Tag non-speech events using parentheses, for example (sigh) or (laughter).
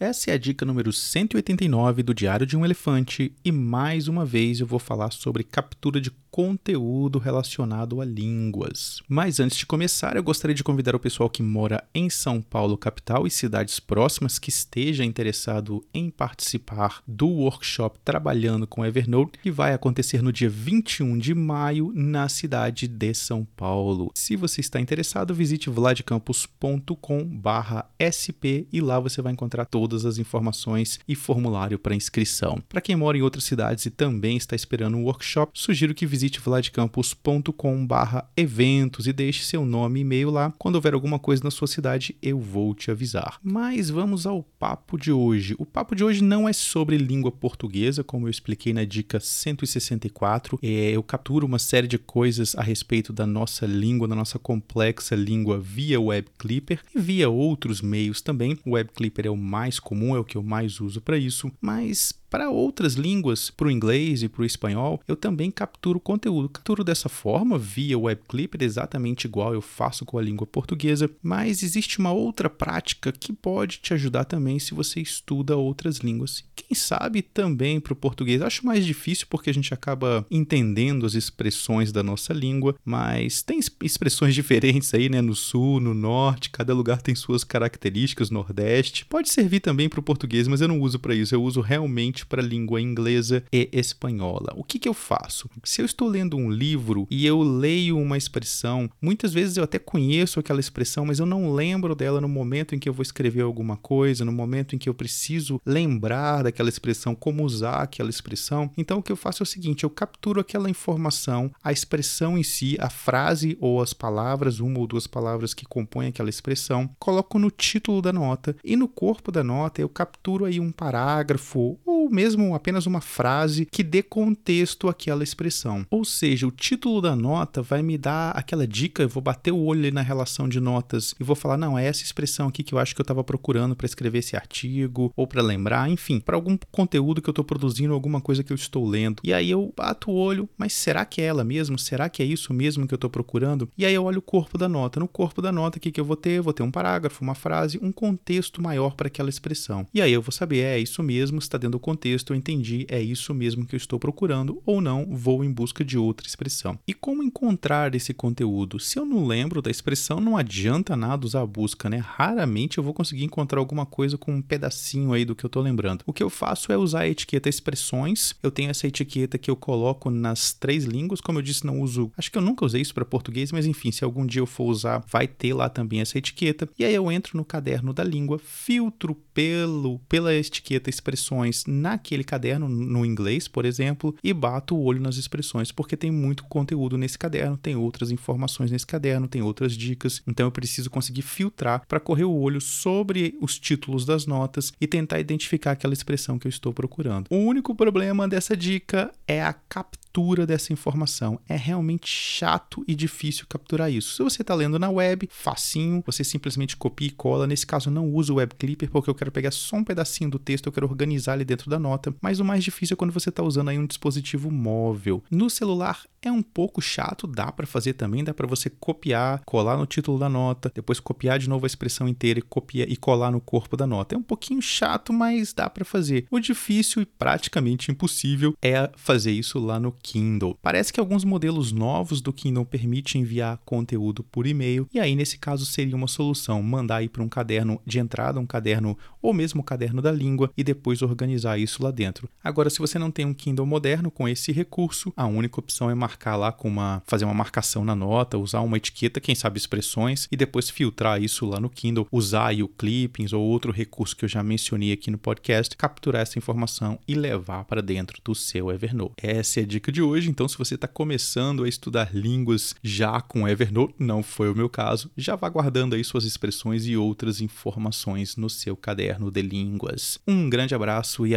Essa é a dica número 189 do Diário de um Elefante e mais uma vez eu vou falar sobre captura de conteúdo relacionado a línguas. Mas antes de começar, eu gostaria de convidar o pessoal que mora em São Paulo, capital e cidades próximas que esteja interessado em participar do workshop Trabalhando com Evernote, que vai acontecer no dia 21 de maio na cidade de São Paulo. Se você está interessado, visite vladcampus.com/sp e lá você vai encontrar todas as informações e formulário para inscrição. Para quem mora em outras cidades e também está esperando um workshop, sugiro que visite visite vladcampus.com/eventos e deixe seu nome e e-mail lá. Quando houver alguma coisa na sua cidade, eu vou te avisar. Mas vamos ao papo de hoje. O papo de hoje não é sobre língua portuguesa, como eu expliquei na dica 164. É, eu capturo uma série de coisas a respeito da nossa língua, da nossa complexa língua via Web Clipper e via outros meios também. O Web Clipper é o mais comum, é o que eu mais uso para isso, mas para outras línguas, para o inglês e para o espanhol, eu também capturo conteúdo. Capturo dessa forma, via web clipper, exatamente igual eu faço com a língua portuguesa, mas existe uma outra prática que pode te ajudar também se você estuda outras línguas. Quem sabe também para o português. Acho mais difícil porque a gente acaba entendendo as expressões da nossa língua, mas tem expressões (laughs) diferentes aí, né? No sul, no norte, cada lugar tem suas características, nordeste. Pode servir também para o português, mas eu não uso para isso. Eu uso realmente para a língua inglesa e espanhola. O que, que eu faço? Se eu estou lendo um livro e eu leio uma expressão, muitas vezes eu até conheço aquela expressão, mas eu não lembro dela no momento em que eu vou escrever alguma coisa, no momento em que eu preciso lembrar daquela expressão, como usar aquela expressão. Então o que eu faço é o seguinte: eu capturo aquela informação, a expressão em si, a frase ou as palavras, uma ou duas palavras que compõem aquela expressão, coloco no título da nota e no corpo da nota eu capturo aí um parágrafo ou mesmo apenas uma frase que dê contexto àquela expressão. Ou seja, o título da nota vai me dar aquela dica, eu vou bater o olho na relação de notas e vou falar, não, é essa expressão aqui que eu acho que eu estava procurando para escrever esse artigo ou para lembrar, enfim, para algum conteúdo que eu estou produzindo, alguma coisa que eu estou lendo. E aí eu bato o olho, mas será que é ela mesmo? Será que é isso mesmo que eu estou procurando? E aí eu olho o corpo da nota. No corpo da nota, o que, que eu vou ter? Vou ter um parágrafo, uma frase, um contexto maior para aquela expressão. E aí eu vou saber, é isso mesmo, está dentro do contexto, eu entendi, é isso mesmo que eu estou procurando, ou não, vou em busca de outra expressão. E como encontrar esse conteúdo? Se eu não lembro da expressão, não adianta nada usar a busca, né? Raramente eu vou conseguir encontrar alguma coisa com um pedacinho aí do que eu estou lembrando. O que eu faço é usar a etiqueta expressões. Eu tenho essa etiqueta que eu coloco nas três línguas, como eu disse, não uso. Acho que eu nunca usei isso para português, mas enfim, se algum dia eu for usar, vai ter lá também essa etiqueta. E aí eu entro no caderno da língua, filtro pelo pela etiqueta expressões naquele aquele caderno no inglês, por exemplo, e bato o olho nas expressões, porque tem muito conteúdo nesse caderno, tem outras informações nesse caderno, tem outras dicas, então eu preciso conseguir filtrar para correr o olho sobre os títulos das notas e tentar identificar aquela expressão que eu estou procurando. O único problema dessa dica é a captura dessa informação. É realmente chato e difícil capturar isso. Se você está lendo na web, facinho, você simplesmente copia e cola. Nesse caso, não uso o Web Clipper porque eu quero pegar só um pedacinho do texto, eu quero organizar ali dentro da nota. Mas o mais difícil é quando você está usando aí um dispositivo móvel. No celular é um pouco chato, dá para fazer também, dá para você copiar, colar no título da nota, depois copiar de novo a expressão inteira e copiar e colar no corpo da nota. É um pouquinho chato, mas dá para fazer. O difícil e praticamente impossível é fazer isso lá no Kindle. Parece que alguns modelos novos do Kindle permitem enviar conteúdo por e-mail, e aí nesse caso seria uma solução mandar aí para um caderno de entrada, um caderno ou mesmo um caderno da língua e depois organizar isso lá dentro. Agora, se você não tem um Kindle moderno com esse recurso, a única opção é marcar lá com uma fazer uma marcação na nota, usar uma etiqueta, quem sabe expressões e depois filtrar isso lá no Kindle, usar aí o clippings ou outro recurso que eu já mencionei aqui no podcast, capturar essa informação e levar para dentro do seu Evernote. Essa é a dica de hoje, então se você está começando a estudar línguas já com Evernote, não foi o meu caso, já vá guardando aí suas expressões e outras informações no seu caderno de línguas. Um grande abraço e